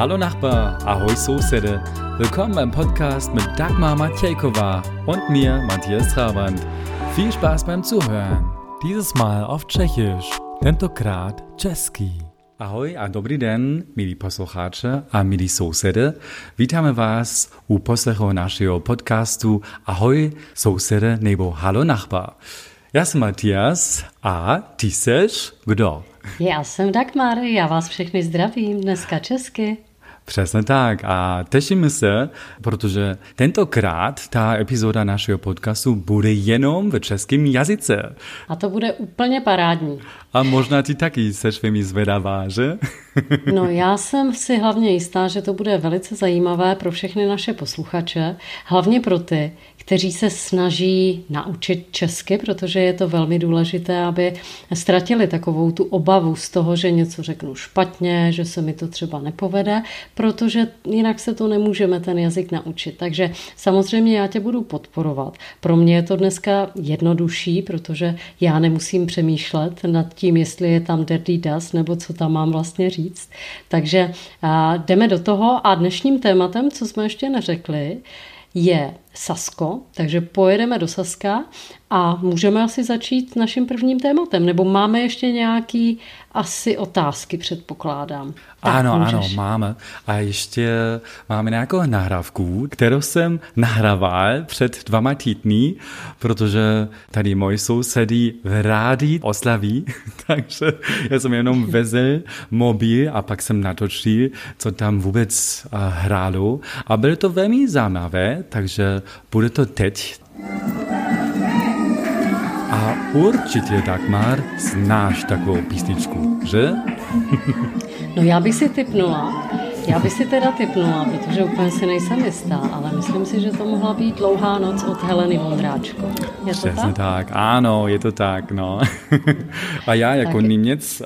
Hallo Nachbar, ahoi Soßede. Willkommen beim Podcast mit Dagmar Matjejkova und mir, Matthias Trabant. Viel Spaß beim Zuhören. Dieses Mal auf Tschechisch, tentokrát česky. Ahoj a dobrý den, milí posluchacze a milí sousedy. Vítáme vás u poslechu našeho podcastu Ahoj sousedy nebo Hallo Nachbar. Já jsem Matthias a ty seš kdo? Já jsem Dagmar, já vás všechny zdravím, dneska česky. Přesně tak a těšíme se, protože tentokrát ta epizoda našeho podcastu bude jenom v českém jazyce. A to bude úplně parádní. A možná ty taky seš velmi zvedavá, že? No já jsem si hlavně jistá, že to bude velice zajímavé pro všechny naše posluchače, hlavně pro ty, kteří se snaží naučit česky, protože je to velmi důležité, aby ztratili takovou tu obavu z toho, že něco řeknu špatně, že se mi to třeba nepovede, protože jinak se to nemůžeme ten jazyk naučit. Takže samozřejmě já tě budu podporovat. Pro mě je to dneska jednodušší, protože já nemusím přemýšlet nad tím, jestli je tam dirty dust nebo co tam mám vlastně říct. Takže jdeme do toho a dnešním tématem, co jsme ještě neřekli, je Sasko, takže pojedeme do Saska a můžeme asi začít naším prvním tématem, nebo máme ještě nějaký asi otázky, předpokládám. Tak, ano, můžeš. ano, máme. A ještě máme nějakou nahrávku, kterou jsem nahrával před dvama týdny, protože tady můj sousedí v rádi oslaví, takže já jsem jenom vezl mobil a pak jsem natočil, co tam vůbec uh, hrálo. A bylo to velmi zajímavé, takže bude to teď. A určitě, Dagmar, znáš takovou písničku, že? No já bych si typnula. Já bych si teda typnula, protože úplně si nejsem jistá, ale myslím si, že to mohla být Dlouhá noc od Heleny Vondráčko. Je to Přesně tak? tak? Ano, je to tak, no. A já jako tak. Němec,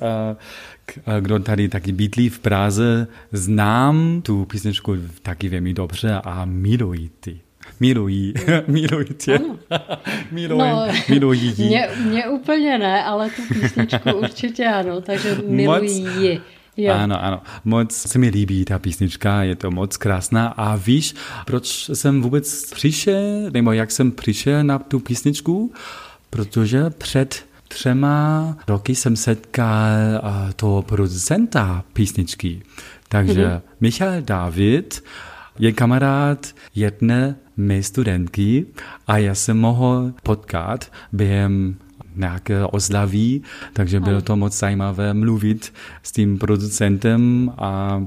kdo tady taky bydlí v Praze, znám tu písničku taky velmi dobře a miluji ty. Milují, milují tě. Milují, no, milují mě, mě úplně ne, ale tu písničku určitě ano, takže milují ji. Jo. Ano, ano. Moc se mi líbí ta písnička, je to moc krásná. A víš, proč jsem vůbec přišel, nebo jak jsem přišel na tu písničku? Protože před třema roky jsem setkal toho producenta písničky. Takže mm-hmm. Michal David je kamarád jedné mé studentky a já jsem mohl potkat během nějaké oslaví, takže bylo to moc zajímavé mluvit s tím producentem a, a,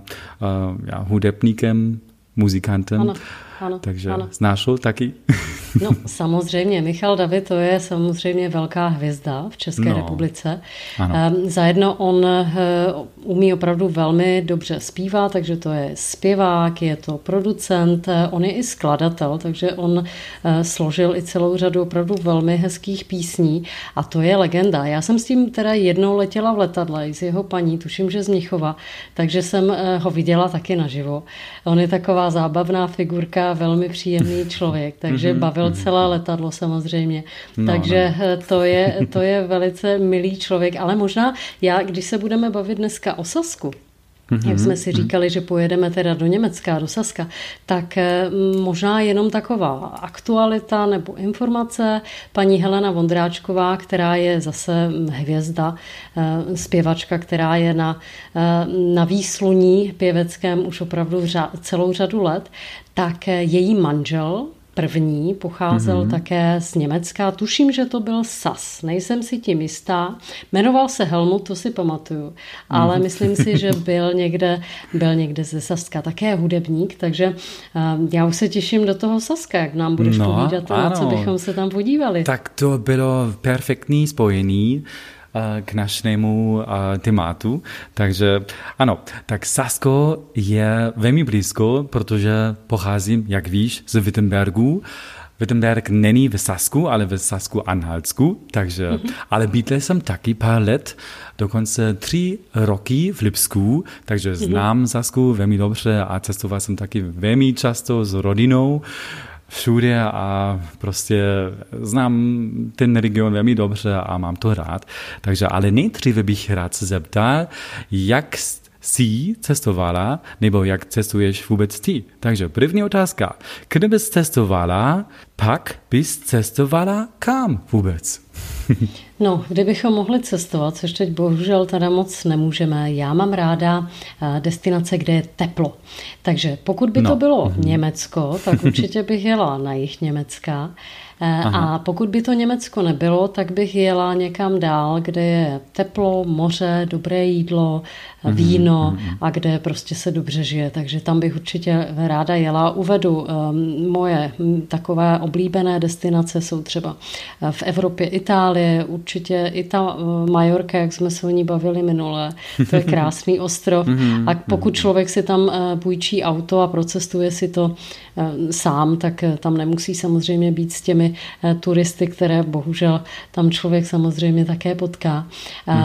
a hudebníkem, muzikantem. Ano. Ano, Takže ano. znáš ho taky? No samozřejmě, Michal David to je samozřejmě velká hvězda v České no, republice. Ano. Ehm, zajedno on eh, umí opravdu velmi dobře zpívat, takže to je zpěvák, je to producent, eh, on je i skladatel, takže on eh, složil i celou řadu opravdu velmi hezkých písní a to je legenda. Já jsem s tím teda jednou letěla v letadle s jeho paní, tuším, že z Mnichova, takže jsem ho viděla taky naživo. On je taková zábavná figurka, velmi příjemný člověk, takže mm-hmm. bavil celé letadlo samozřejmě. No, takže no. To, je, to je velice milý člověk, ale možná já, když se budeme bavit dneska o Sasku, Mm-hmm. Jak jsme si mhm. říkali, že pojedeme teda do Německa, do Saska, tak eh, možná jenom taková aktualita nebo informace. Paní Helena Vondráčková, která je zase hvězda, eh, zpěvačka, která je na, eh, na výsluní pěveckém už opravdu celou řadu let, tak její manžel, první pocházel mm-hmm. také z Německa. Tuším, že to byl Sas, nejsem si tím jistá. Jmenoval se Helmut, to si pamatuju, ale mm-hmm. myslím si, že byl někde, byl někde ze Saska, také hudebník, takže uh, já už se těším do toho Saska, jak nám budeš no, povídat, na co bychom se tam podívali. Tak to bylo perfektní spojení k našemu tématu. Takže ano, tak Sasko je velmi blízko, protože pocházím, jak víš, z Wittenbergu. Wittenberg není v Sasku, ale v Sasku Anhaltsku, takže, mm-hmm. ale bydlel jsem taky pár let, dokonce tři roky v Lipsku, takže mm-hmm. znám Sasku velmi dobře a cestoval jsem taky velmi často s rodinou všude a prostě znám ten region velmi dobře a mám to rád. Takže ale nejdříve bych rád se zeptal, jak jsi cestovala, nebo jak cestuješ vůbec ty. Takže první otázka. Kdybys cestovala, pak bys cestovala kam vůbec? No, kdybychom mohli cestovat, což teď bohužel teda moc nemůžeme, já mám ráda eh, destinace, kde je teplo. Takže pokud by no. to bylo mm-hmm. Německo, tak určitě bych jela na jich Německa. Eh, Aha. A pokud by to Německo nebylo, tak bych jela někam dál, kde je teplo, moře, dobré jídlo, mhm, víno mm-hmm. a kde prostě se dobře žije. Takže tam bych určitě ráda jela. Uvedu um, moje takové oblíbené destinace jsou třeba eh, v Evropě Itálie, určitě i ta uh, Majorka, jak jsme se o ní bavili minule. To je krásný ostrov. Mhm, a pokud člověk si tam uh, půjčí auto a procestuje si to sám, tak tam nemusí samozřejmě být s těmi Eh, turisty, které bohužel tam člověk samozřejmě také potká.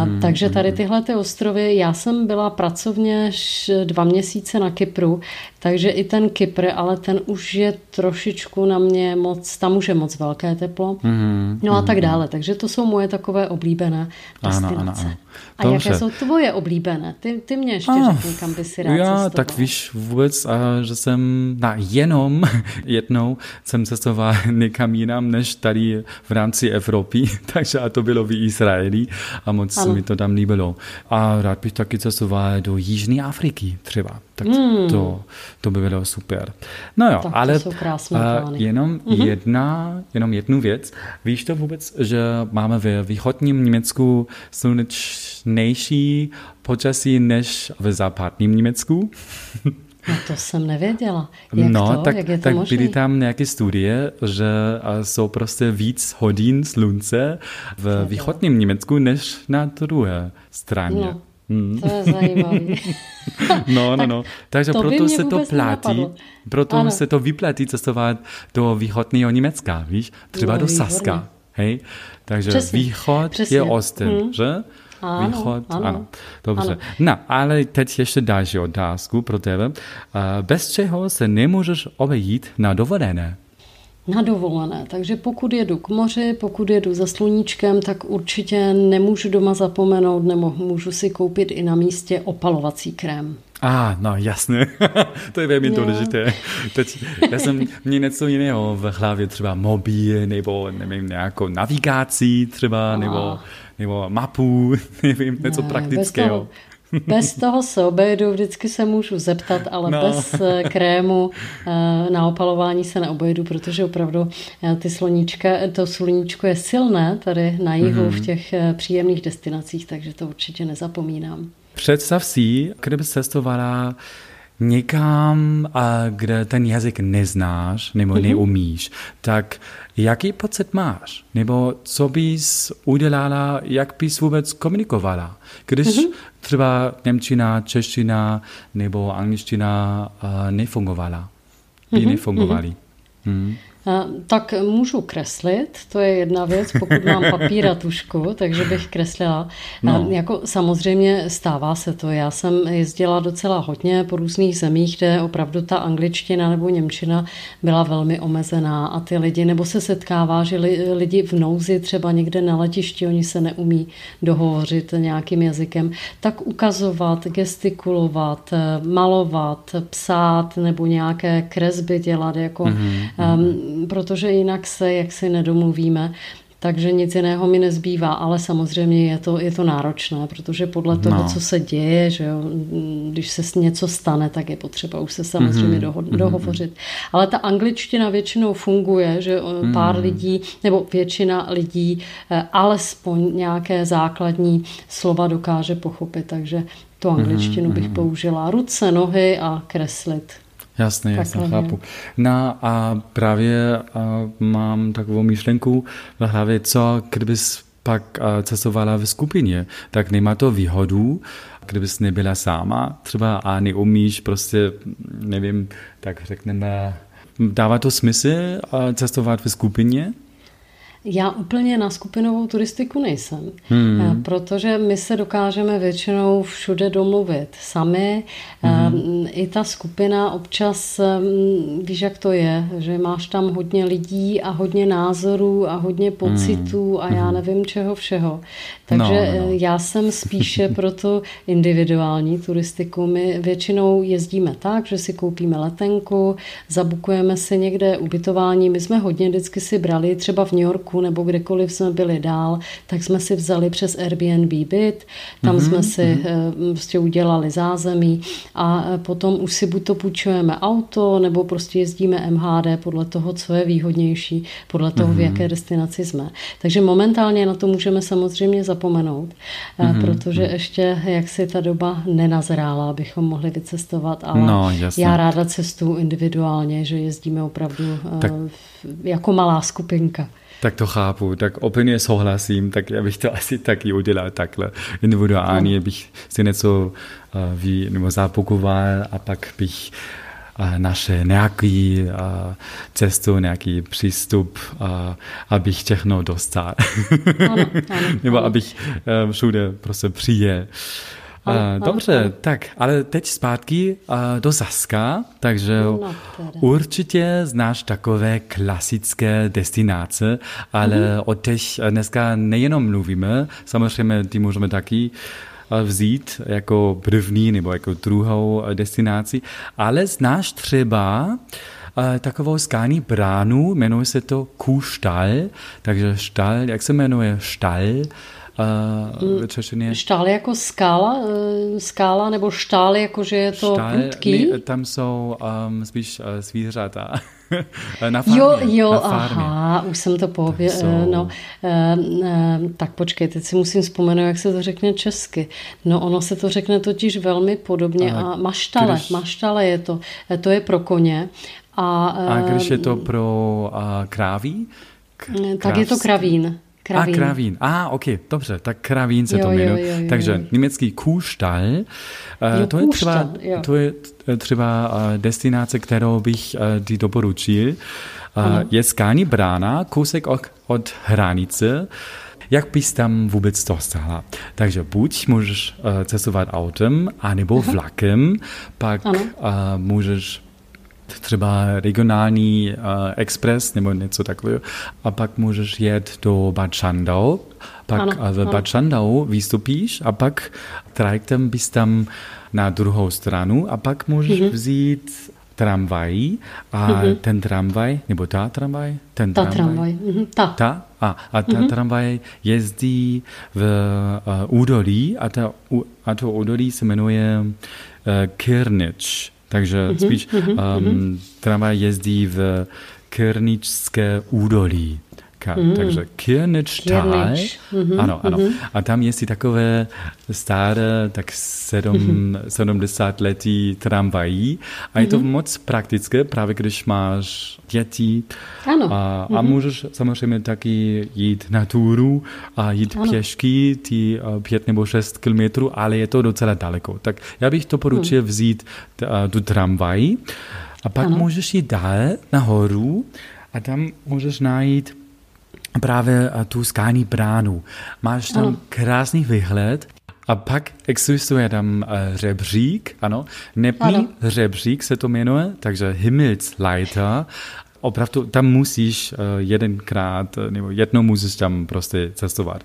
Mm, Takže tady mhm. tyhle ty ostrovy, já jsem byla pracovně dva měsíce na Kypru, takže i ten Kypr, ale ten už je trošičku na mě moc, tam už je moc velké teplo. Mm, no a tak dále. Takže to jsou moje takové oblíbené destinace. Ano, ano, ano. A Dobře. jaké jsou tvoje oblíbené? Ty, ty mě ještě ah, řekni, kam by si rád Já cestoval. tak víš vůbec, že jsem na jenom jednou jsem cestoval někam jinam, než tady v rámci Evropy, takže a to bylo v Izraeli a moc ano. mi to tam líbilo. A rád bych taky cestoval do Jižní Afriky třeba. Tak mm. to, to by bylo super. No jo, tak ale uh, jenom mm-hmm. jedna, jenom jednu věc. Víš to vůbec, že máme ve východním Německu slunečnější počasí než v západním Německu? No to jsem nevěděla. Jak no, to? tak, Jak je to tak možný? byly tam nějaké studie, že jsou prostě víc hodin slunce v východním Německu než na druhé straně. No. Hmm. To je zajímavé. no, no, no. Takže to proto se to platí, proto ano. se to vyplatí cestovat do východního Německa, víš? Třeba no, do Saska. Hej? Takže přesně, východ přesně. je Osten, hmm. že? Ano, Východ, ano. ano. Dobře. Ano. No, ale teď ještě další otázku pro tebe. Bez čeho se nemůžeš obejít na dovolené? Na dovolené. Takže pokud jedu k moři, pokud jedu za sluníčkem, tak určitě nemůžu doma zapomenout, nebo můžu si koupit i na místě opalovací krém. A, ah, no jasně, to je velmi důležité. Teď já jsem měl něco jiného v hlavě, třeba mobil, nebo nevím, nějakou navigací třeba, nebo, nebo mapu, nevím, něco ne, praktického. Bez toho, bez toho se obejdu, vždycky se můžu zeptat, ale no. bez eh, krému eh, na opalování se neobejdu, protože opravdu eh, ty sloníčka, to sluníčko je silné tady na jihu mm-hmm. v těch příjemných destinacích, takže to určitě nezapomínám. Představ si, kdyby cestovala někam, kde ten jazyk neznáš nebo mm-hmm. neumíš, tak jaký pocit máš? Nebo co bys udělala, jak bys vůbec komunikovala? Když mm-hmm. třeba Němčina, čeština nebo angličtina uh, nefungovala, by mm-hmm. nefungovaly. Mm-hmm. Tak můžu kreslit, to je jedna věc, pokud mám papír a tušku, takže bych kreslila. No. Jako samozřejmě stává se to. Já jsem jezdila docela hodně po různých zemích, kde opravdu ta angličtina nebo němčina byla velmi omezená a ty lidi, nebo se setkává, že lidi v nouzi třeba někde na letišti, oni se neumí dohovořit nějakým jazykem, tak ukazovat, gestikulovat, malovat, psát nebo nějaké kresby dělat, jako mm-hmm. um, protože jinak se jaksi nedomluvíme. Takže nic jiného mi nezbývá, ale samozřejmě je to, je to náročné, protože podle toho, no. co se děje, že jo, když se něco stane, tak je potřeba už se samozřejmě mm-hmm. doho- dohovořit. Ale ta angličtina většinou funguje, že mm-hmm. pár lidí, nebo většina lidí eh, alespoň nějaké základní slova dokáže pochopit, takže tu angličtinu mm-hmm. bych mhm. použila. Ruce, nohy a kreslit. Jasně, jasně, chápu. No a právě a mám takovou myšlenku v hlavě, co kdybys pak cestovala v skupině, tak nemá to výhodu, kdybys nebyla sama třeba a neumíš prostě, nevím, tak řekneme, dává to smysl cestovat v skupině? Já úplně na skupinovou turistiku nejsem, hmm. protože my se dokážeme většinou všude domluvit sami. Hmm. I ta skupina občas, víš, jak to je, že máš tam hodně lidí a hodně názorů a hodně pocitů hmm. a já hmm. nevím čeho všeho. Takže no, no. já jsem spíše pro tu individuální turistiku. My většinou jezdíme tak, že si koupíme letenku, zabukujeme si někde ubytování. My jsme hodně vždycky si brali třeba v New Yorku nebo kdekoliv jsme byli dál, tak jsme si vzali přes Airbnb byt, tam mm-hmm, jsme si mm-hmm. prostě udělali zázemí a eh, potom už si buď to půjčujeme auto, nebo prostě jezdíme MHD podle toho, co je výhodnější, podle toho, mm-hmm. v mhm. jaké destinaci jsme. Takže momentálně na to můžeme samozřejmě zapomenout, mm-hmm. protože mhm. ještě jak si ta doba nenazrála, abychom mohli vycestovat, ale no, já ráda cestu individuálně, že jezdíme opravdu tak. jako malá skupinka. Tak to chápu, tak úplně souhlasím, tak já bych to asi taky udělal takhle. Individuálně no. bych si něco uh, ví, nebo zapakoval a pak bych uh, našel nějaký uh, cestu, nějaký přístup, uh, abych všechno dostal. ano, ano, nebo abych uh, všude prostě přijel. Uh, dobře, tak, ale teď zpátky do Saska, takže no, určitě znáš takové klasické destinace, ale mm-hmm. o těch dneska nejenom mluvíme, samozřejmě ty můžeme taky vzít jako první nebo jako druhou destinaci, ale znáš třeba takovou skální bránu, jmenuje se to Kuhstall, takže štal, jak se jmenuje? Štal, Uh, Češtině. Štál jako skála, uh, skála nebo štál jako, že je to štál, prudký? Ne, tam jsou um, spíš uh, zvířata. na farmě, jo, jo, na farmě. aha, už jsem to pověděl. Jsou... No, uh, uh, tak počkej, teď si musím vzpomenout, jak se to řekne česky. No, ono se to řekne totiž velmi podobně. Uh, a maštale, když... maštale je to. To je pro koně. A, uh, a když je to pro uh, kráví? K- tak je to kravín. Kravín. A kravín. A, ok, dobře, tak kravín se jo, to jmenuje. Takže německý Kuhstall, uh, jo, to, je třeba, to je třeba uh, destinace, kterou bych ti doporučil. Uh, je skální brána, kousek od, hranice. Jak bys tam vůbec dostala? Takže buď můžeš cestovat autem, anebo vlakem, pak uh, můžeš třeba regionální uh, express nebo něco takového a pak můžeš jet do Bad Schandau, pak ano, v ano. Bad Schandau vystupíš a pak trajektem bys tam na druhou stranu a pak můžeš mm-hmm. vzít tramvaj a mm-hmm. ten tramvaj, nebo ta tramvaj? Ten ta tramvaj. tramvaj. Mm-hmm. Ta. ta. A, a ta mm-hmm. tramvaj jezdí v uh, údolí a, ta, a to údolí se jmenuje uh, Kirnich. Takže mm-hmm, spíš um, mm-hmm. tramvaj jezdí v Kirničské údolí. Ka, mm. Takže Kirničtal. Mm-hmm, ano, ano. Mm-hmm. A tam je si takové staré, tak sedm, mm-hmm. 70 letý tramvají. A je to mm-hmm. moc praktické, právě když máš děti. Ano. A, mm-hmm. a můžeš samozřejmě taky jít na túru a jít ano. pěšky ty pět nebo šest kilometrů, ale je to docela daleko. Tak já bych to poručil mm. vzít tu tramvaj. A pak ano. můžeš jít dál nahoru a tam můžeš najít právě tu skální bránu. Máš tam ano. krásný výhled a pak existuje tam uh, řebřík, ano, nepní ano. řebřík se to jmenuje, takže Himmelsleiter. Opravdu tam musíš uh, jedenkrát, nebo jednou musíš tam prostě cestovat.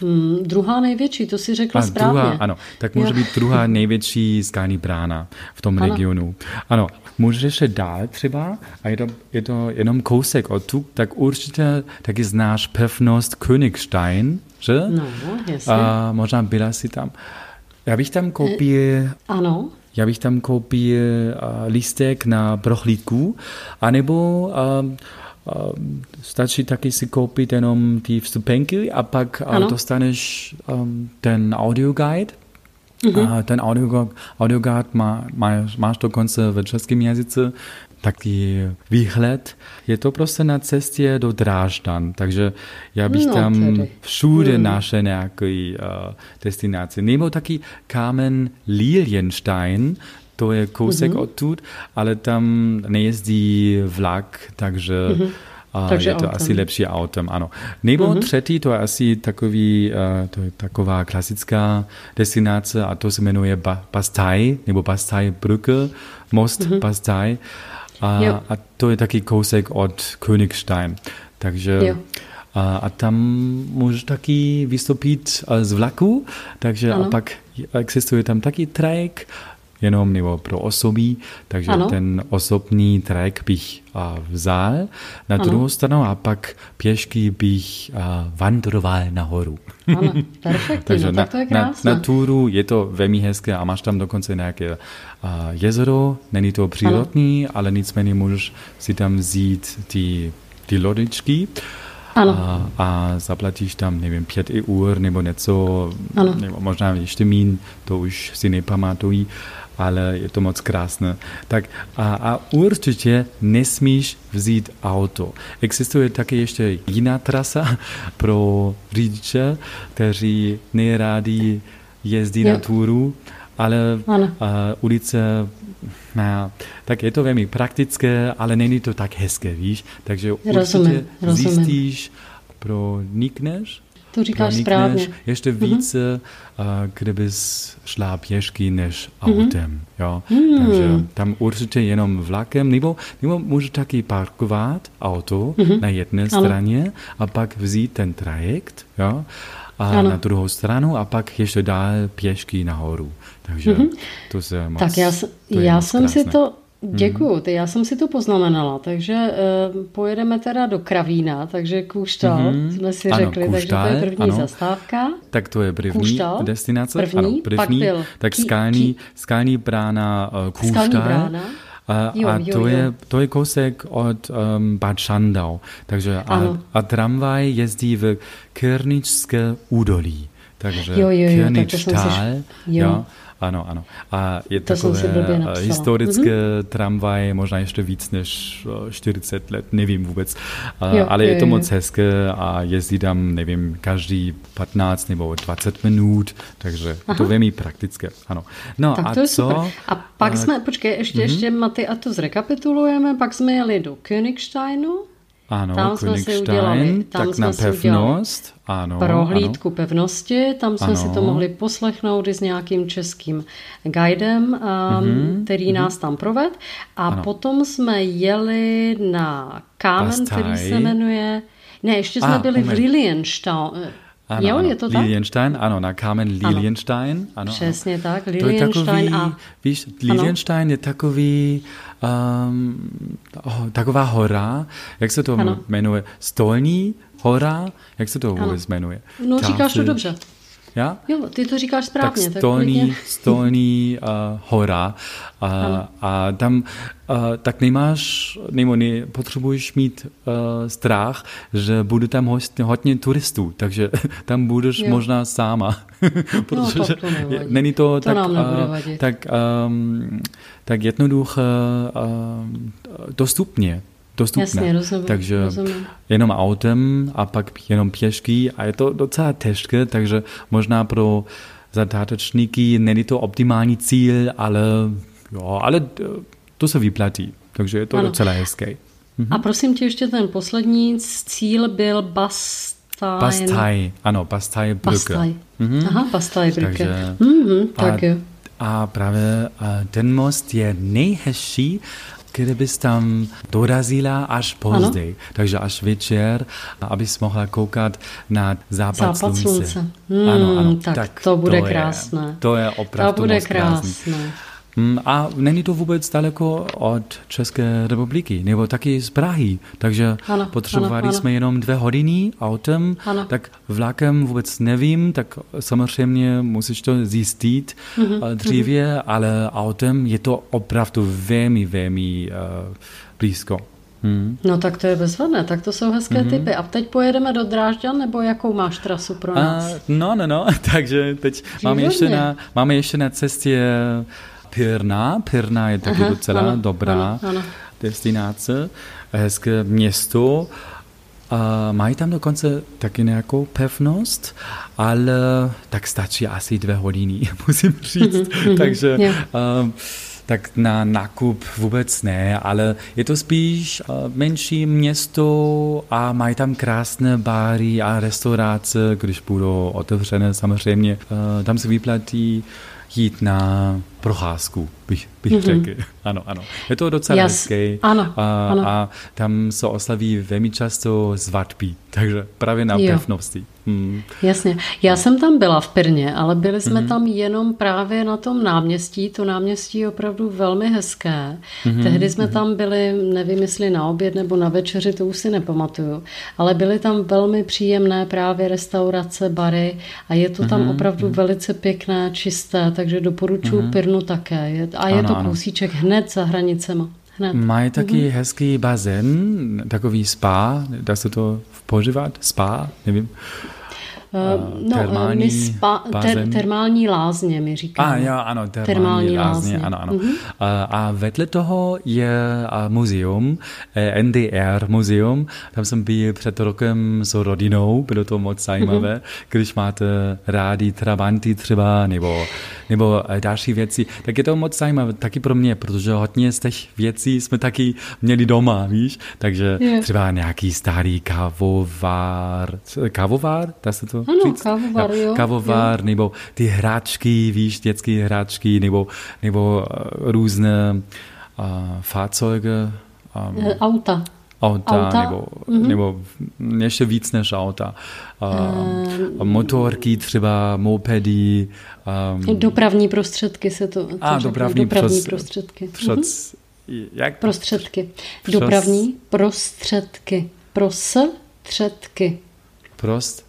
Hmm, druhá největší, to si řekla a správně. Druhá, ano, tak může jo. být druhá největší skální brána v tom ano. regionu. Ano, můžeš ještě dál třeba, a je to, je to jenom kousek od tu, tak určitě taky znáš pevnost Königstein, že? No, jasně. A možná byla si tam. Já bych tam koupil... E, ano. Já bych tam koupil uh, lístek na prohlídku, anebo uh, stačí taky si koupit jenom ty vstupenky a pak ano. dostaneš um, ten audio guide. Mm-hmm. A ten audio, audio guide má, má, máš dokonce ve českém jazyce taky výhled. Je to prostě na cestě do Drážďan, takže já bych no, tam tedy. všude hmm. našel nějaký uh, destinaci. Nebo taky kámen Lilienstein, to je kousek mm-hmm. odtud, ale tam nejezdí vlak, takže mm-hmm. A Takže je to autem. asi lepší autem, ano. Nebo uh-huh. třetí, to je asi takový, uh, to je taková klasická destinace a to se jmenuje ba- Bastei, nebo Bastei Brücke, most uh-huh. Bastei. A, a to je taky kousek od Königstein. Takže jo. A, a tam můžeš taky vystoupit z vlaku, takže ano. a pak existuje tam taky trajek, jenom nebo pro osoby, takže ano. ten osobní trek bych a, vzal na ano. druhou stranu a pak pěšky bych a, vandroval nahoru. Ano, perfektní, takže no, na, tak to je na, na túru je to velmi hezké a máš tam dokonce nějaké a, jezero, není to přírodní, ano. ale nicméně můžeš si tam vzít ty, ty lodičky ano. A, a zaplatíš tam, nevím, pět eur nebo něco, ano. nebo možná ještě mín, to už si nepamatují, ale je to moc krásné. Tak a, a určitě nesmíš vzít auto. Existuje také ještě jiná trasa pro řidiče, kteří nejrádi jezdí jo. na túru, ale ano. A, ulice No, tak je to velmi praktické, ale není to tak hezké, víš? Takže určitě rozumím. zjistíš, pronikneš, to říkáš správně. ještě mhm. více, mm-hmm. kdybys šla pěšky než mhm. autem. Mm-hmm. Jo? Mm. Takže tam určitě jenom vlakem, nebo, nebo můžeš taky parkovat auto mm-hmm. na jedné ano. straně a pak vzít ten trajekt jo? a ano. na druhou stranu a pak ještě dál pěšky nahoru. Takže mm-hmm. to se moc, Tak já, já jsem krásné. si to Děkuju, ty, já jsem si to poznamenala, takže uh, pojedeme teda do Kravína, takže Kůštal mm-hmm. jsme si ano, řekli, Kůštal, takže to je první ano. zastávka. Tak to je první Kůštal, destinace. První, ano, první, pak byl tak skalní, skalní brána uh, Kůštal. Skalní brána. A, jo, a to, jo, Je, to je kousek od um, Bad Schandau. Takže a, a tramvaj jezdí v Kirničské údolí. Takže jo, jo, jo, Kirničtal, jo. jo. Ano, ano. A je to takové historické mm-hmm. tramvaj, možná ještě víc než 40 let, nevím vůbec. Jo, ale jo, je to moc hezké a jezdí tam, nevím, každý 15 nebo 20 minut, takže Aha. je to velmi praktické. Ano. No tak a to je co? Super. A pak jsme, počkej, ještě, mm-hmm. ještě Maty, a to zrekapitulujeme, pak jsme jeli do Königsteinu. Ano, tam jsme si udělali, tam tak jsme na pevnost, ano, prohlídku ano. pevnosti, tam jsme ano. si to mohli poslechnout i s nějakým českým guidem, um, mm-hmm, který mm-hmm. nás tam proved. A ano. potom jsme jeli na kámen, Bastaj. který se jmenuje... Ne, ještě jsme ah, byli moment. v Lilienstein. Ano, jo, ano. je to tak? Lilienstein, ano, na kámen Lilienstein. Ano. Ano, Přesně ano. tak, Lilienstein to je takový, a... Víš, Lilienstein ano. je takový, um, oh, taková hora, jak se to ano. jmenuje, stolní hora, jak se to vůbec jmenuje? No, Tam říkáš to dobře. Ja? Jo, ty to říkáš správně. Tak stolní, tak stolní uh, hora uh, a tam uh, tak nemáš, nebo ne, potřebuješ mít uh, strach, že bude tam host, hodně turistů, takže tam budeš jo. možná sama. Protože no, to není to, to tak, uh, tak, um, tak jednoduché uh, dostupně dostupné. Jasně, rozumím, takže rozumím. jenom autem a pak jenom pěšky a je to docela těžké, takže možná pro zatátečníky není to optimální cíl, ale, jo, ale to se vyplatí, takže je to ano. docela hezké. Mhm. A prosím tě, ještě ten poslední cíl byl Bastaj. Bastaj, ano, Bastaj Brücke. Bastaj. Mhm. Aha, Bastaj Brücke. Takže, mhm, tak a, a právě a ten most je nejhezčí kdybys tam dorazila až později, takže až večer, abys mohla koukat na západ, západ slunce. slunce. Hmm, ano, ano, tak, tak to bude to krásné. Je, to je opravdu to bude krásné. Mm, a není to vůbec daleko od České republiky, nebo taky z Prahy. Takže ano, potřebovali ano, jsme ano. jenom dvě hodiny autem, ano. tak vlakem vůbec nevím, tak samozřejmě musíš to zjistit mm-hmm, dříve, mm-hmm. ale autem je to opravdu velmi, velmi uh, blízko. Hmm. No tak to je bezvadné, tak to jsou hezké hmm. typy. A teď pojedeme do Drážďan, nebo jakou máš trasu pro nás? Uh, no, no, no, takže teď máme ještě, na, máme ještě na cestě Pirna. Pirna je taky Aha, docela ano, dobrá ano, ano. destinace, hezké město. A mají tam dokonce taky nějakou pevnost, ale tak stačí asi dvě hodiny, musím říct. Mhm, mhm, Takže uh, tak na nákup vůbec ne, ale je to spíš menší město a mají tam krásné bary a restaurace, když budou otevřené samozřejmě. Tam se vyplatí jít na procházku, bych, bych mm-hmm. řekl. Ano, ano. Je to docela yes. hezké. Ano, a, ano. a tam se oslaví velmi často svatby, takže právě na jo. pevnosti. Hmm. Jasně. Já jsem tam byla v Pirně, ale byli jsme hmm. tam jenom právě na tom náměstí. To náměstí je opravdu velmi hezké. Hmm. Tehdy jsme hmm. tam byli, nevím jestli na oběd nebo na večeři, to už si nepamatuju, ale byly tam velmi příjemné právě restaurace, bary a je to tam hmm. opravdu hmm. velice pěkné, čisté, takže doporučuji hmm. Pirnu také. A je ano, to kousíček ano. hned za hranicema. Hned. Mají taky mm-hmm. hezký bazén, takový spa, dá se to požívat? Spa, nevím. Uh, no, termální, my spa, ter, termální lázně, mi říkáme. A jo, ano, termální, termální lázně, lázně, ano, ano. Uh-huh. A, a vedle toho je muzeum, eh, NDR muzeum, tam jsem byl před rokem s rodinou, bylo to moc zajímavé, uh-huh. když máte rádi trabanty třeba, nebo, nebo další věci, tak je to moc zajímavé, taky pro mě, protože hodně z těch věcí jsme taky měli doma, víš, takže yeah. třeba nějaký starý kávovár, kávovár, dá se to to ano, říct? Kávovar, jo. Kávovar, jo. nebo ty hráčky, víš, dětské hráčky, nebo, nebo uh, různé uh, Fahrzeuge. Um, auta. Auta, auta. Nebo, mm-hmm. nebo ještě víc než auta. Uh, um, motorky třeba, mopedy. Um, dopravní prostředky se to, to a, dopravní, dopravní pros, prostředky. Před, mm-hmm. jak? Prostředky. Přes, dopravní prostředky. Prostředky. Prost?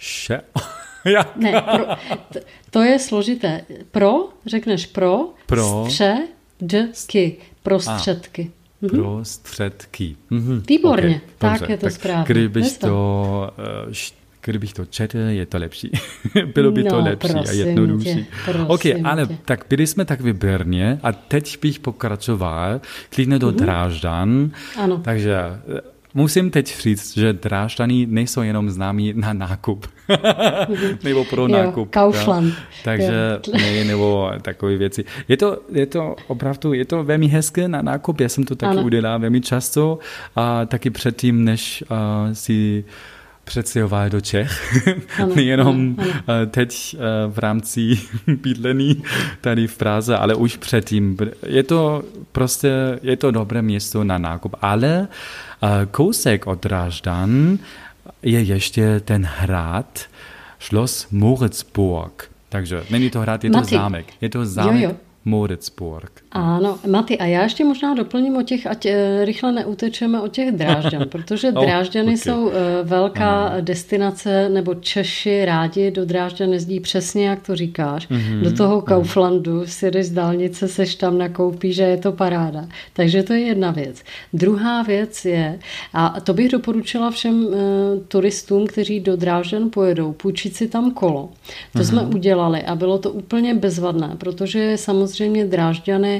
Še? Jak? Ne, pro, to je složité. Pro, řekneš pro, pro. středky, prostředky. A, mhm. Prostředky. Mhm. Výborně, okay, tak dobře. je to tak správně. Kdybych to, uh, kdybych to četl, je to lepší. Bylo by no, to lepší a jednodušší. Ok, ale tě. tak byli jsme tak v Brně a teď bych pokračoval klidně do mm-hmm. Drážďan. Ano. Takže Musím teď říct, že Drážďany nejsou jenom známí na nákup. nebo pro nákup. Jo, Kaufland. Jo. Takže jo. ne, nebo takové věci. Je to, je to opravdu, je to velmi hezké na nákup. Já jsem to taky ano. udělal velmi často. A taky předtím, než uh, si přestěhoval do Čech, nejenom ano, ano. teď v rámci bydlení tady v Praze, ale už předtím. Je to prostě, je to dobré město na nákup, ale kousek od Drážďan je ještě ten hrad Schloss Moritzburg. Takže není to hrad, je to Mati. zámek. Je to zámek jo, jo. Moritzburg. Ano, Maty, a já ještě možná doplním o těch, ať eh, rychle neutečeme o těch Drážďan, protože oh, Drážďany okay. jsou eh, velká ano. destinace, nebo Češi rádi do Drážďan jezdí přesně, jak to říkáš. Mm-hmm. Do toho mhm. Kauflandu, si jdeš z dálnice, seš tam, nakoupíš že je to paráda. Takže to je jedna věc. Druhá věc je, a to bych doporučila všem uh, turistům, kteří do Drážďan pojedou, půjčit si tam kolo. To mm-hmm. jsme udělali a bylo to úplně bezvadné, protože samozřejmě Drážďany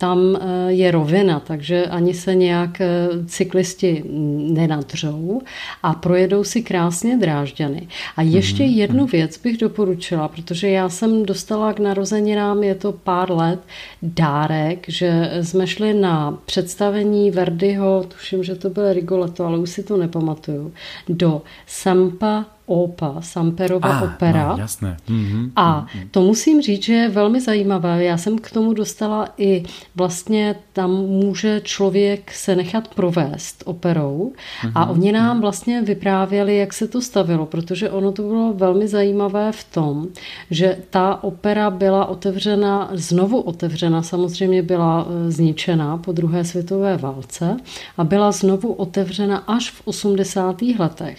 tam eh, je rovina, takže ani se nějak eh, cyklisti nenadřou a projedou si krásně drážďany. A ještě mm-hmm. jednu věc bych doporučila, protože já jsem dostala k narozeninám, je to pár let, dárek, že jsme šli na představení Verdiho, tuším, že to byl Rigoletto, ale už si to nepamatuju, do Sampa Opa, Samperova ah, opera. No, jasné. Mm-hmm, a mm-hmm. to musím říct, že je velmi zajímavé. Já jsem k tomu dostala i vlastně tam může člověk se nechat provést operou mm-hmm, a oni nám vlastně vyprávěli, jak se to stavilo, protože ono to bylo velmi zajímavé v tom, že ta opera byla otevřena, znovu otevřena, samozřejmě byla e, zničena po druhé světové válce a byla znovu otevřena až v 80. letech.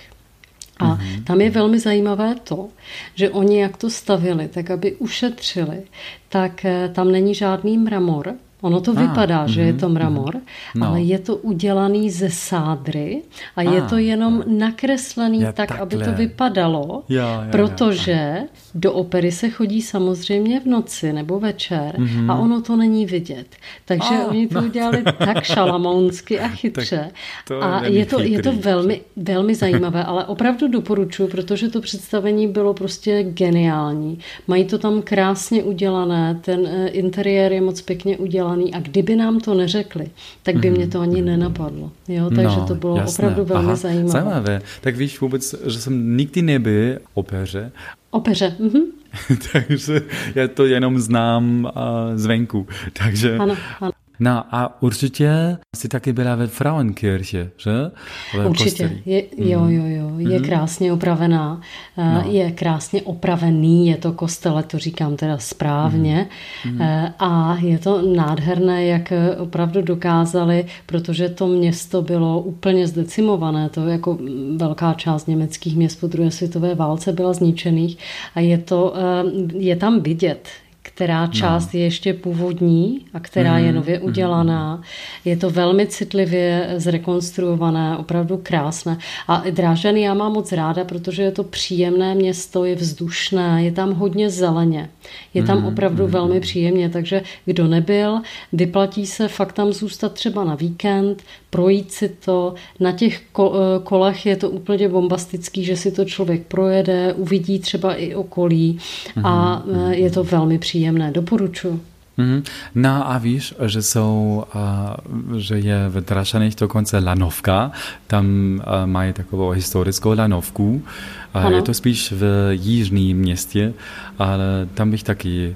A mm-hmm. tam je velmi zajímavé to, že oni jak to stavili, tak aby ušetřili, tak eh, tam není žádný mramor, Ono to a, vypadá, že je to mhm, mramor, no. ale je to udělaný ze sádry a, a je to jenom nakreslený je tak, takhle. aby to vypadalo, jo, jo, protože jo. Do opery se chodí samozřejmě v noci nebo večer mm-hmm. a ono to není vidět. Takže a, oni to no. udělali tak šalamounsky a chytře. a je to, je to velmi, velmi zajímavé, ale opravdu doporučuji, protože to představení bylo prostě geniální. Mají to tam krásně udělané, ten eh, interiér je moc pěkně udělaný a kdyby nám to neřekli, tak by mě to ani mhm. nenapadlo. Jo, takže no, to bylo jasné. opravdu velmi Aha, zajímavé. Zajímavé. Tak víš vůbec, že jsem nikdy nebyl opeře. Opeře, mhm. takže já to jenom znám uh, zvenku. Takže ano, ano. No a určitě jsi taky byla ve Frauenkirche, že? Ve určitě, je, jo, mhm. jo, jo, je mm. krásně opravená, eh, no. je krásně opravený, je to kostel, to říkám teda správně mm. a je to nádherné, jak opravdu dokázali, protože to město bylo úplně zdecimované, to jako velká část německých měst po druhé světové válce byla zničených a je to, eh, je tam vidět, která no. část no. je ještě původní a která mm, je mhm, nově mhm. udělaná. Mm. Je to velmi citlivě zrekonstruované, opravdu krásné. A Drážany já mám moc ráda, protože je to příjemné město, je vzdušné, je tam hodně zeleně. Je tam mm, opravdu mm, velmi příjemně, takže kdo nebyl, vyplatí se fakt tam zůstat třeba na víkend, projít si to. Na těch eh, kolech je to úplně bombastický, že si to člověk projede, uvidí třeba i okolí a mm, je to velmi příjemné. Doporučuji. No a víš, že jsou, že je v Drašanech dokonce lanovka, tam mají takovou historickou lanovku. Ano. Je to spíš v jižním městě, ale tam bych taky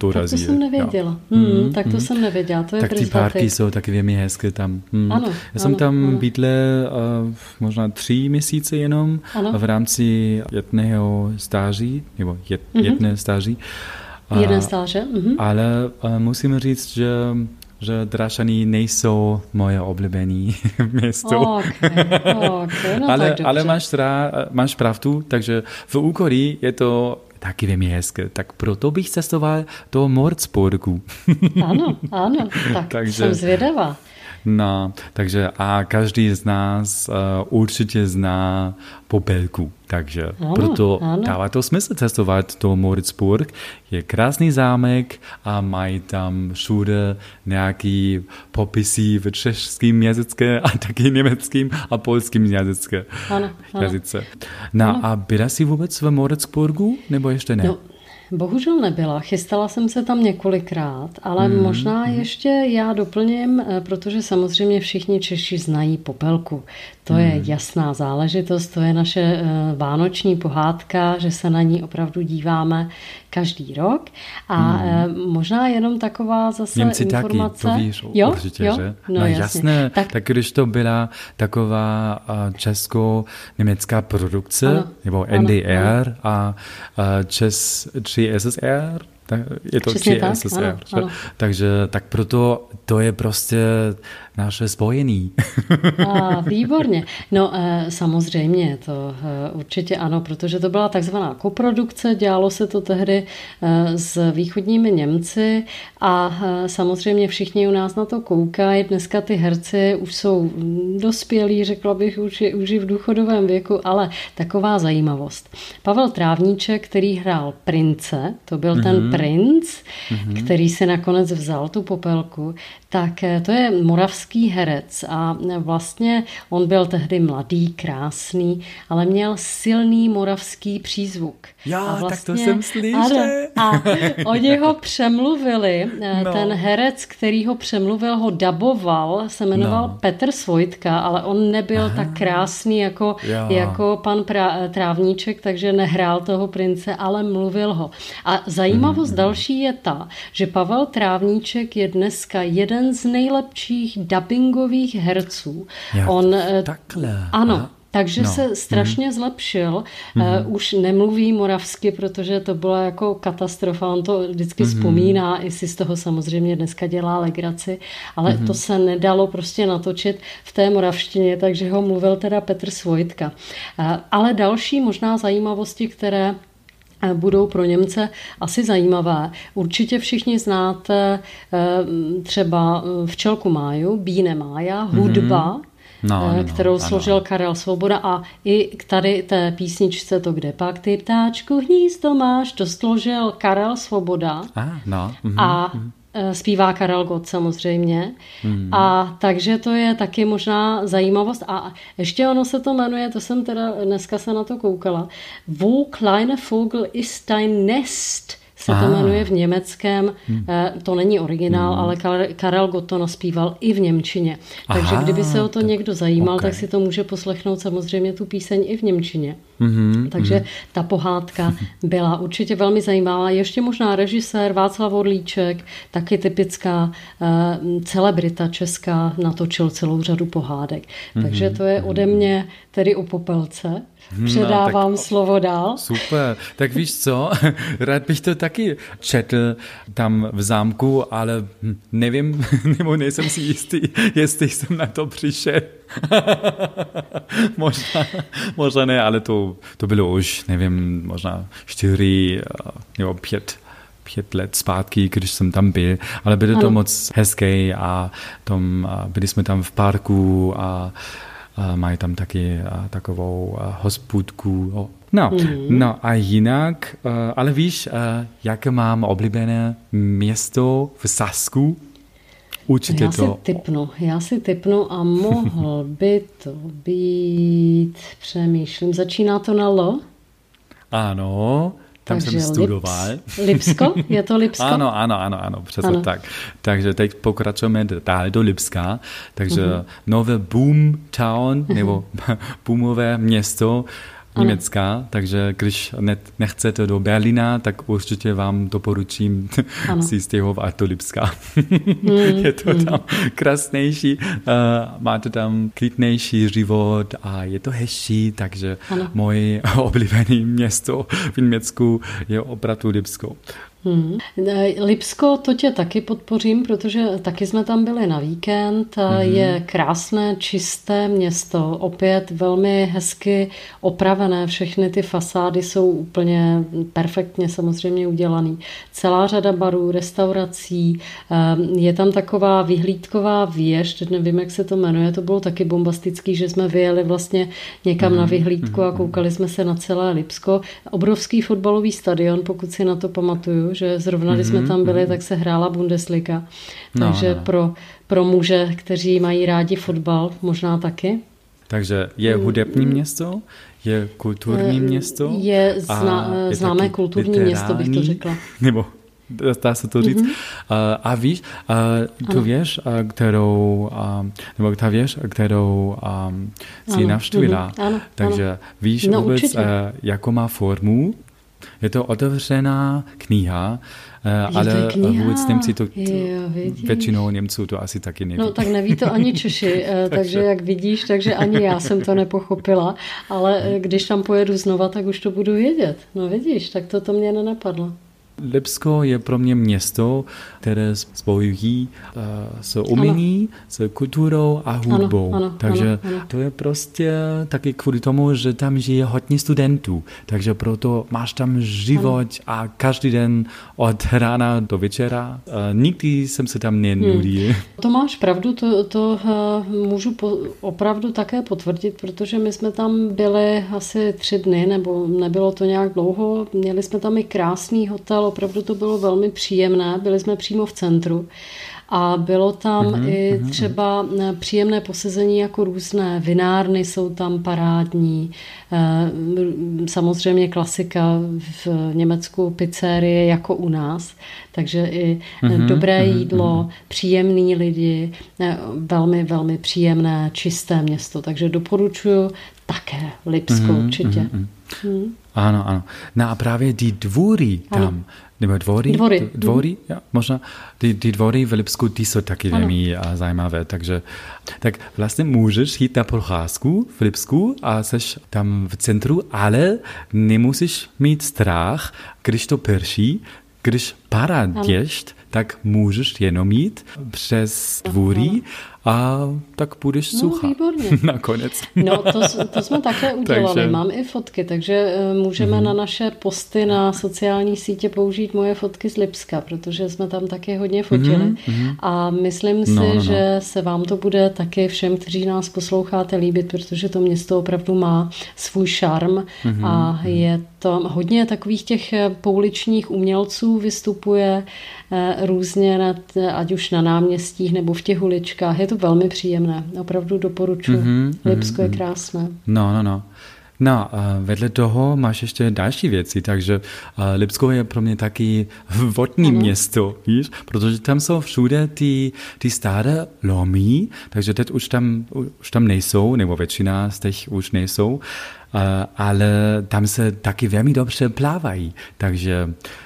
dorazil. Tak to jsem nevěděla. Hmm, mm, tak to mm. jsem nevěděla, to je Tak ty parky jsou taky velmi hezké tam. Hmm. Ano, Já jsem ano, tam ano. bydlel uh, možná tři měsíce jenom ano. v rámci jedného stáží, nebo jed, mm-hmm. jedné stáží. Jeden stáže. Mm-hmm. Ale uh, musím říct, že že Drašany nejsou moje oblíbené město. Okay, okay, no ale, ale máš, rá, máš pravdu, takže v úkolí je to taky velmi hezké. Tak proto bych cestoval do Mordsburgu. ano, ano, tak takže, jsem zvědavá. No, takže a každý z nás uh, určitě zná Popelku, takže ano, proto ano. dává to smysl cestovat do Moritzburg. Je krásný zámek a mají tam všude nějaký popisy v českým jazyce a taky německým a polským jazyce. Ano, ano. jazyce. No ano. a byla jsi vůbec v Moritzburgu nebo ještě ne? No. Bohužel nebyla. Chystala jsem se tam několikrát, ale mm, možná mm. ještě já doplním, eh, protože samozřejmě všichni Češi znají popelku. To mm. je hmm. jasná záležitost, to je naše eh, vánoční pohádka, že se na ní opravdu díváme každý rok. A mm. možná jenom taková zase Němci informace. taky, to víš jo? určitě, jo? že? No, no jasně. jasné, tak, tak když to byla taková česko-německá produkce, ano, nebo NDR ano, a čes 3 SSR, tak je to Přesně tak, SSR. Ano, ano. Takže tak proto to je prostě naše spojení. A, výborně. No eh, samozřejmě, to eh, určitě ano, protože to byla takzvaná koprodukce, dělalo se to tehdy eh, s východními Němci a samozřejmě všichni u nás na to koukají. Dneska ty herci už jsou dospělí, řekla bych, už, už i v důchodovém věku, ale taková zajímavost. Pavel Trávníček, který hrál prince, to byl mm-hmm. ten mhm. Princ, mm-hmm. který si nakonec vzal tu popelku, tak eh, to je moravský herec a vlastně on byl tehdy mladý, krásný, ale měl silný moravský přízvuk. Já, a vlastně, tak to jsem slyšel. A oni ho přemluvili. Eh, no. Ten herec, který ho přemluvil, ho daboval, se jmenoval no. Petr Svojtka, ale on nebyl Aha. tak krásný jako, jako pan pra, Trávníček, takže nehrál toho prince, ale mluvil ho. A zajímavost mm. další je ta, že Pavel Trávníček je dneska jeden jeden z nejlepších dubbingových herců. Jo, On, eh, takhle. Ano, Aha. Takže no. se strašně mm. zlepšil. Mm. Uh, už nemluví moravsky, protože to byla jako katastrofa. On to vždycky mm. vzpomíná, i si z toho samozřejmě dneska dělá legraci, ale mm. to se nedalo prostě natočit v té moravštině, takže ho mluvil teda Petr Svojtka. Uh, ale další možná zajímavosti, které budou pro Němce asi zajímavé. Určitě všichni znáte třeba včelku máju, bíne mája, hudba, mm-hmm no, no, kterou ano. složil Karel Svoboda a i k tady té písničce To kde pak ty ptáčku hnízdo máš, to složil Karel Svoboda. Ah, no. mm-hmm. A mhm. Eh, zpívá Karel Gott samozřejmě. Hmm. A takže to je taky možná zajímavost. A ještě ono se to jmenuje, to jsem teda dneska se na to koukala, Wo kleine Vogel ist dein Nest se to jmenuje v německém, hmm. Eh, to není originál, hmm. ale Karel Gott to naspíval i v Němčině. Takže Aha, kdyby se o to někdo zajímal, okay. tak si to může poslechnout samozřejmě tu píseň i v Němčině. Mm-hmm, Takže mm-hmm. ta pohádka byla určitě velmi zajímavá. Ještě možná režisér Václav Orlíček, taky typická uh, celebrita česká, natočil celou řadu pohádek. Mm-hmm, Takže to je ode mě tedy o Popelce. No, Předávám no, tak, slovo dál. Super. Tak víš co, rád bych to taky četl tam v zámku, ale nevím, nebo nejsem si jistý, jestli jsem na to přišel. možná, možná ne, ale to, to bylo už, nevím, možná čtyři eh, nebo pět pět let zpátky, když jsem tam byl, ale bylo ano. to moc hezké a tom, byli jsme tam v parku a mají tam taky takovou hospůdku. No, mm-hmm. no a jinak, ale víš, jaké mám oblíbené město v Sasku? Určitě já to... si typnu, já si typnu a mohl by to být, přemýšlím, začíná to na L? Ano, tam Takže jsem studoval. Lips, Lipsko? Je to Lipsko? ano, ano, ano, ano, přesně ano. tak. Takže teď pokračujeme dál do Lipska. Takže uh-huh. nové Boom Town, nebo boomové město, Německa, takže když ne, nechcete do Berlína, tak určitě vám doporučím si stěhovat do Lipska. Mm, je to mm. tam krásnější, uh, máte tam klidnější život a je to hezčí, takže ano. moje oblíbené město v Německu je opravdu Lipsko. Hmm. Lipsko, to tě taky podpořím, protože taky jsme tam byli na víkend. Hmm. Je krásné, čisté město, opět velmi hezky opravené. Všechny ty fasády jsou úplně perfektně samozřejmě udělané. Celá řada barů, restaurací. Ehm, je tam taková vyhlídková věž, nevím, jak se to jmenuje, to bylo taky bombastický, že jsme vyjeli vlastně někam hmm. na vyhlídku a koukali jsme se na celé Lipsko. Obrovský fotbalový stadion, pokud si na to pamatuju, že zrovna, když jsme mhm, tam byli, mhm. tak se hrála Bundesliga. No, Takže no. Pro, pro muže, kteří mají rádi fotbal, možná taky. Takže je mm. hudební město, je kulturní město. Je zna, je známé kulturní literální, město, bych to řekla. Nebo dá se to říct. Mm-hmm. A, a víš, a, tu věž, a, kterou, a, nebo ta věž, kterou a, si ano. navštívila, mm-hmm. ano, takže ano. víš no, vůbec, a, jakou má formu, je to otevřená kniha, eh, ale kniha? vůbec Němci to, jo, většinou Němců to asi taky neví. No tak neví to ani Češi, eh, takže jak vidíš, takže ani já jsem to nepochopila, ale eh, když tam pojedu znova, tak už to budu vědět. No vidíš, tak to, to mě nenapadlo. Lipsko je pro mě město, které spojují uh, s umění, ano. s kulturou a hudbou. Ano, ano, takže ano, ano. to je prostě taky kvůli tomu, že tam žije hodně studentů. Takže proto máš tam život ano. a každý den od rána do večera. Uh, nikdy jsem se tam nenudil. Hmm. To máš pravdu, to, to uh, můžu po, opravdu také potvrdit, protože my jsme tam byli asi tři dny, nebo nebylo to nějak dlouho. Měli jsme tam i krásný hotel, opravdu to bylo velmi příjemné, byli jsme přímo v centru a bylo tam mm-hmm, i mhm. třeba eh, příjemné posezení jako různé vinárny jsou tam parádní, eh, samozřejmě klasika v Německu pizzerie jako u nás, takže i mm-hmm, dobré mm-hmm, jídlo, příjemní lidi, velmi, velmi příjemné, čisté město, takže doporučuji také Lipsko mm-hmm, určitě. Mm-hmm. Mm. Ano, ano. No a právě ty dvory tam, ano nebo dvory, dvory, dvory? Mm. ja, možná, ty, ty dvory v Lipsku, ty jsou taky ano. velmi zajímavé, takže tak vlastně můžeš jít na procházku v Lipsku a seš tam v centru, ale nemusíš mít strach, když to prší, když děšť, tak můžeš jenom jít přes dvůry a tak budeš no, sucha. Výborně. Nakonec. No, to, to jsme také udělali. takže... Mám i fotky, takže eh, můžeme mm-hmm. na naše posty na sociální sítě použít moje fotky z Lipska, protože jsme tam taky hodně fotili. Mm-hmm. A myslím no, si, no, no, no. že se vám to bude taky všem, kteří nás posloucháte, líbit, protože to město opravdu má svůj šarm mm-hmm. a mhm. je to hodně takových těch eh, pouličních umělců vystupuje eh, různě, nad, ať už na náměstích nebo v těch uličkách. Je to velmi příjemné. Opravdu doporučuji. Mm-hmm, Lipsko mm-hmm. je mhm. krásné. No, no, no. No, vedle toho máš ještě další věci, takže Lipsko je pro mě taky vodní ano. město, víš, protože tam jsou všude ty, ty staré lomy, takže teď už tam, už tam nejsou, nebo většina z těch už nejsou, ale tam se taky velmi dobře plávají, takže Uh,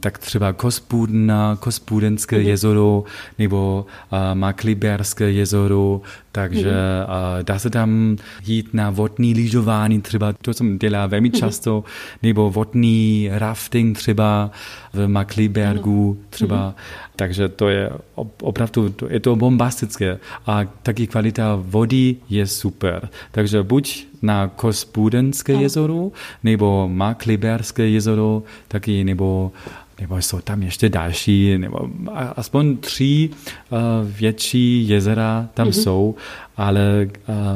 tak třeba Kospudna, Kospudenské mm-hmm. jezero nebo uh, Makliberské jezero, takže mm-hmm. uh, dá se tam jít na vodní lyžování, třeba to jsem dělá velmi mm-hmm. často, nebo vodní rafting třeba v Maklibergu třeba, mm-hmm. takže to je opravdu, to, je to bombastické a taky kvalita vody je super, takže buď na Kospudenské jezero nebo Makliberské jezero taky, nebo nebo jsou tam ještě další, nebo aspoň tři uh, větší jezera tam mm-hmm. jsou, ale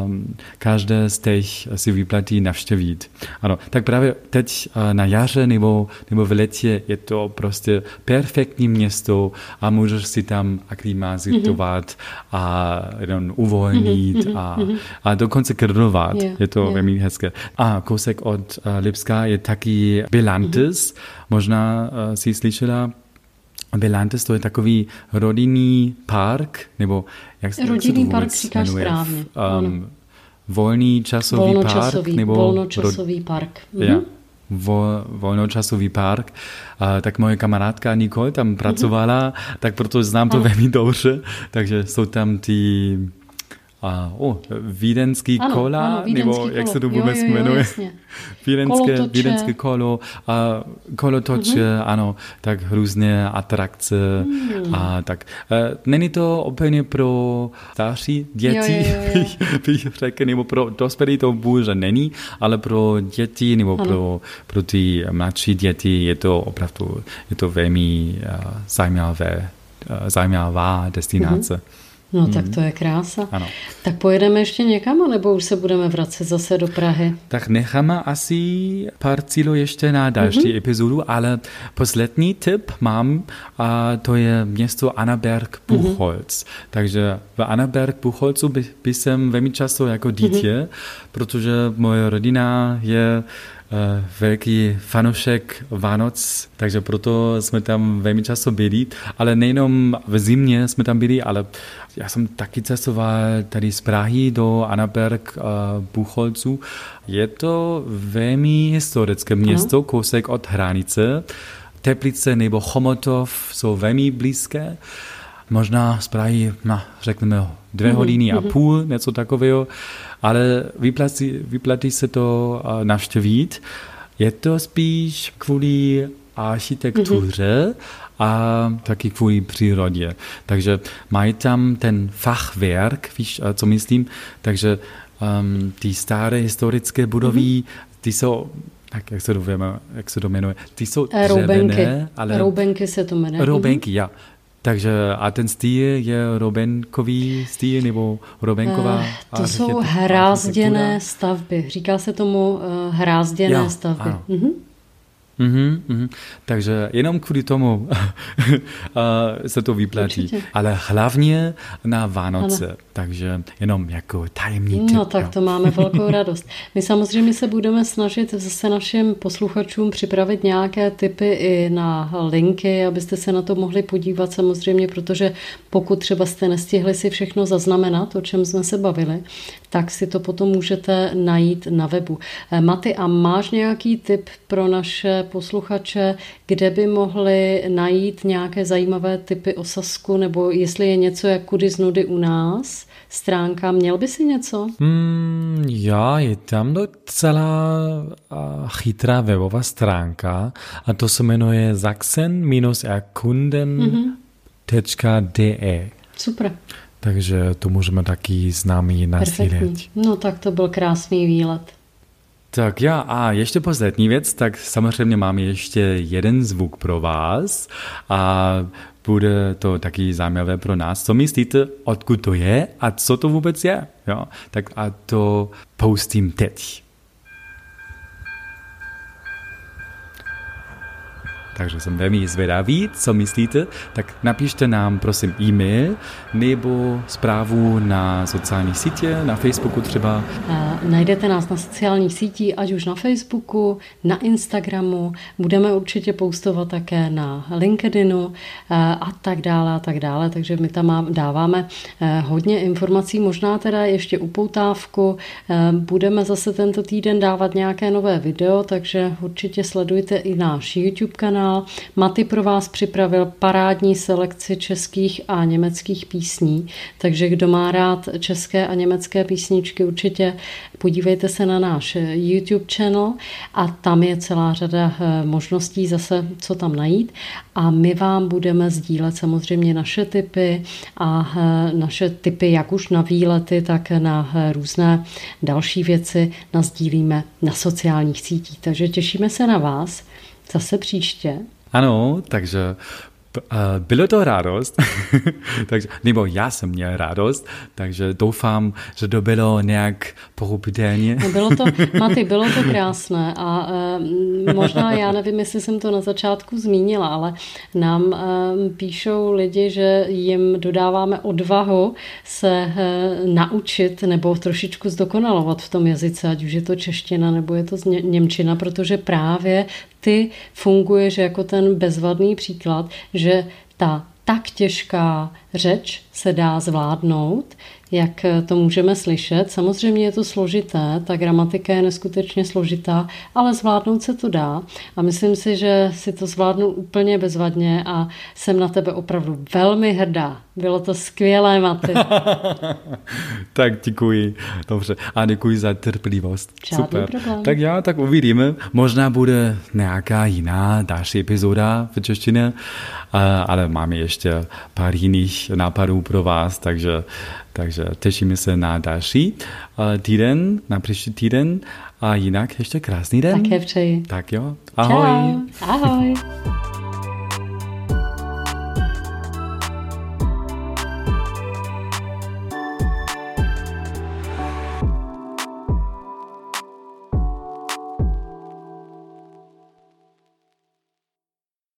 um, každé z těch si vyplatí navštěvit. Ano, tak právě teď uh, na jaře nebo, nebo v letě je to prostě perfektní město a můžeš si tam aklimatizovat mm-hmm. a jenom uvolnit mm-hmm. a, a dokonce krdovat. Yeah, je to yeah. velmi hezké. A kousek od uh, Lipska je taky Bilantis. Mm-hmm. Možná uh, si slyšela Belantes to je takový rodinný park, nebo jak se, rodinný jak se to park říkáš jmenuje? správně. Um, volný časový volnočasový, park? Nebo volnočasový park. Mhm. Ja, vo, volnočasový park. Uh, tak moje kamarádka Nicole tam mhm. pracovala, mm-hmm. tak proto znám to ano. velmi dobře, takže jsou tam ty a, oh, vídenský ano, kola, ano, vídenský nebo kolo. jak se to vůbec jo, jo, jo, jmenuje? Vídenské, vídenské kolo a kolotoče, mm-hmm. ano, tak různé atrakce mm. a tak. E, není to úplně pro starší děti, jo, jo, jo. bych řekl, nebo pro dospělí to bohužel není, ale pro děti nebo pro, pro ty mladší děti je to opravdu, je to velmi uh, zajímavé, uh, zajímavá destinace. Mm-hmm. No hmm. tak to je krása. Ano. Tak pojedeme ještě někam, nebo už se budeme vracet zase do Prahy? Tak necháme asi pár cílů ještě na další mm-hmm. epizodu, ale poslední tip mám a to je město Annaberg Buchholz. Mm-hmm. Takže v Annaberg Buchholzu by, by jsem velmi často jako dítě, mm-hmm. protože moje rodina je Eh, velký fanoušek Vánoc, takže proto jsme tam velmi často byli, ale nejenom v zimě jsme tam byli, ale já jsem taky cestoval tady z Prahy do Annaberg, uh, Buchholzu. Je to velmi historické město, kousek od hranice. Teplice nebo Chomotov jsou velmi blízké. Možná z Prahy, no, řekneme, dvě mhm, hodiny a mhm. půl, něco takového ale vyplatí, vyplatí se to navštěvit. Je to spíš kvůli architektuře mm-hmm. a taky kvůli přírodě. Takže mají tam ten fachwerk, víš, co myslím? Takže um, ty staré historické budovy, mm-hmm. ty jsou tak jak se to, jak se to jmenuje? Ty jsou dřevěné, Roubenky. ale... Roubenky se to jmenuje. Roubenky, ja. Takže a ten styl je robenkový styl nebo robenková? Eh, to jsou hrázděné stavby. Říká se tomu uh, hrázděné ja, stavby. Ano. Mhm. Mm-hmm, mm-hmm. Takže jenom kvůli tomu se to vyplatí. Určitě. Ale hlavně na Vánoce. Ano. Takže jenom jako tajemný No tak to máme velkou radost. My samozřejmě se budeme snažit zase našim posluchačům připravit nějaké typy i na linky, abyste se na to mohli podívat samozřejmě, protože pokud třeba jste nestihli si všechno zaznamenat, o čem jsme se bavili, tak si to potom můžete najít na webu. Eh, Maty, a máš nějaký tip pro naše posluchače, kde by mohli najít nějaké zajímavé typy o Sasku, nebo jestli je něco jak kudy z nudy u nás, stránka. Měl by si něco? Mm, já, je tam docela chytrá webová stránka a to se jmenuje zaxen-erkunden.de. Super. Takže to můžeme taky s námi nasílit. No tak to byl krásný výlet. Tak já a ještě poslední věc, tak samozřejmě máme ještě jeden zvuk pro vás a bude to taky zajímavé pro nás. Co myslíte, odkud to je a co to vůbec je? Jo? Tak a to pustím teď. Takže jsem velmi zvědavý, co myslíte, tak napište nám prosím e-mail nebo zprávu na sociální sítě, na Facebooku třeba. Najdete nás na sociálních sítích, ať už na Facebooku, na Instagramu, budeme určitě postovat také na LinkedInu a tak dále a tak dále, takže my tam dáváme hodně informací, možná teda ještě upoutávku, budeme zase tento týden dávat nějaké nové video, takže určitě sledujte i náš YouTube kanál, kanál. Maty pro vás připravil parádní selekci českých a německých písní, takže kdo má rád české a německé písničky, určitě podívejte se na náš YouTube channel a tam je celá řada eh, možností zase, co tam najít a my vám budeme sdílet samozřejmě naše typy a eh, naše typy jak už na výlety, tak na eh, různé další věci nazdílíme na sociálních sítích. Takže těšíme se na vás zase příště. Ano, takže bylo to radost, takže, nebo já jsem měl radost, takže doufám, že to bylo nějak pochopitelně. No bylo to, Maty, bylo to krásné a uh, možná, já nevím, jestli jsem to na začátku zmínila, ale nám uh, píšou lidi, že jim dodáváme odvahu se uh, naučit nebo trošičku zdokonalovat v tom jazyce, ať už je to čeština nebo je to němčina, protože právě ty funguješ jako ten bezvadný příklad, že ta tak těžká řeč se dá zvládnout, jak to můžeme slyšet. Samozřejmě je to složité, ta gramatika je neskutečně složitá, ale zvládnout se to dá. A myslím si, že si to zvládnu úplně bezvadně a jsem na tebe opravdu velmi hrdá. Bylo to skvělé, Maty. tak děkuji. Dobře. A děkuji za trpělivost. Žádný Super. Problém. Tak já tak uvidíme. Možná bude nějaká jiná další epizoda v češtině, ale máme ještě pár jiných nápadů pro vás, takže, takže těšíme se na další týden, na příští týden a jinak ještě krásný den. Také přeji. Tak jo, ahoj. Čau. Ahoj.